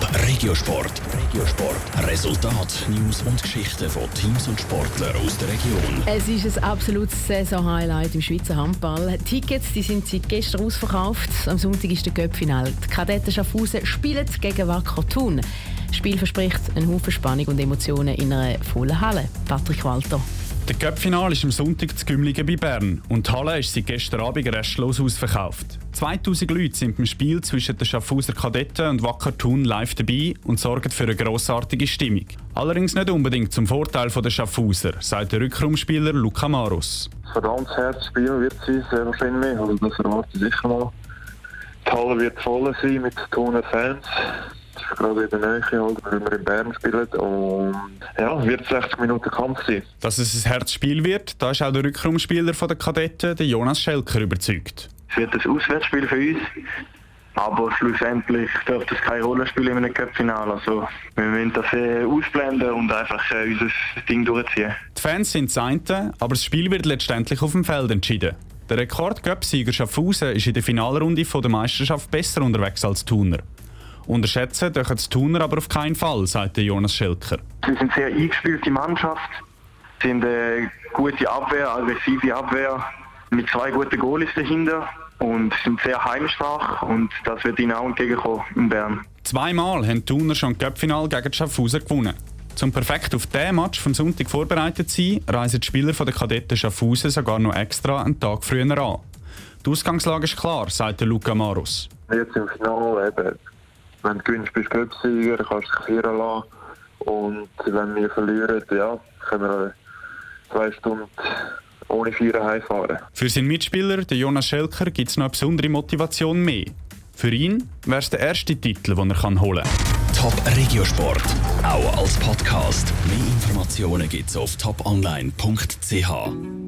Top Regiosport. Regiosport. Resultat, News und Geschichten von Teams und Sportlern aus der Region. Es ist ein absolutes Saison-Highlight im Schweizer Handball. Tickets die sind seit gestern ausverkauft. Am Sonntag ist der Göppfinal. Die Kadetten Schaffhausen spielen gegen Wacker Thun. Das Spiel verspricht einen Haufen Spannung und Emotionen in einer vollen Halle. Patrick Walter. Der Cup-Final ist am Sonntag zu Gümligen bei Bern und die Halle ist seit gestern Abend restlos ausverkauft. 2000 Leute sind beim Spiel zwischen den Schaffhauser Kadetten und Wacker Thun live dabei und sorgen für eine grossartige Stimmung. Allerdings nicht unbedingt zum Vorteil der Schaffhauser, sagt der Rückraumspieler Luca Marus. Ein verdammtes Herzspiel wird es sehr wahrscheinlich. Also das erwarte ich sicher mal. Die Halle wird voll sein mit Thuner Fans gerade in der Nähe, halt, weil wir in Bern spielen. Und ja, wird 60 Minuten Kampf sein. Dass es ein Herzspiel wird, da ist auch der Rückraumspieler der Kadetten, der Jonas Schelker, überzeugt. Es wird ein Auswärtsspiel für uns. Aber schlussendlich dürfte es keine Rolle spielen in einem Cup-Finale. Also, wir müssen das äh, ausblenden und einfach äh, unser Ding durchziehen. Die Fans sind das eine, aber das Spiel wird letztendlich auf dem Feld entschieden. Der Rekord-Cup-Sieger Schaffhausen ist in der Finalrunde der Meisterschaft besser unterwegs als Thuner. Unterschätzen dürfen die Tuner aber auf keinen Fall, sagt Jonas Schelker. Sie sind sehr eingespielte Mannschaft, sind eine gute Abwehr, aggressive Abwehr, mit zwei guten Goalies dahinter und sind sehr heimstark und das wird ihnen auch entgegenkommen in Bern. Zweimal haben die Thuner schon das Cup-Final gegen Schaffhausen gewonnen. Um perfekt auf diesen Match vom Sonntag vorbereitet zu sein, reisen die Spieler der Kadetten Schaffhausen sogar noch extra einen Tag früher an. Die Ausgangslage ist klar, sagt Luca Marus. Jetzt im Finale eben wenn du gewinnst, bist du Clubsieger, kannst dich feiern lassen. Und wenn wir verlieren, ja, können wir zwei Stunden ohne Feiern heimfahren. Für seinen Mitspieler, den Jonas Schelker, gibt es noch eine besondere Motivation mehr. Für ihn wäre es der erste Titel, den er holen kann. Top Regiosport, auch als Podcast. Mehr Informationen gibt es auf toponline.ch.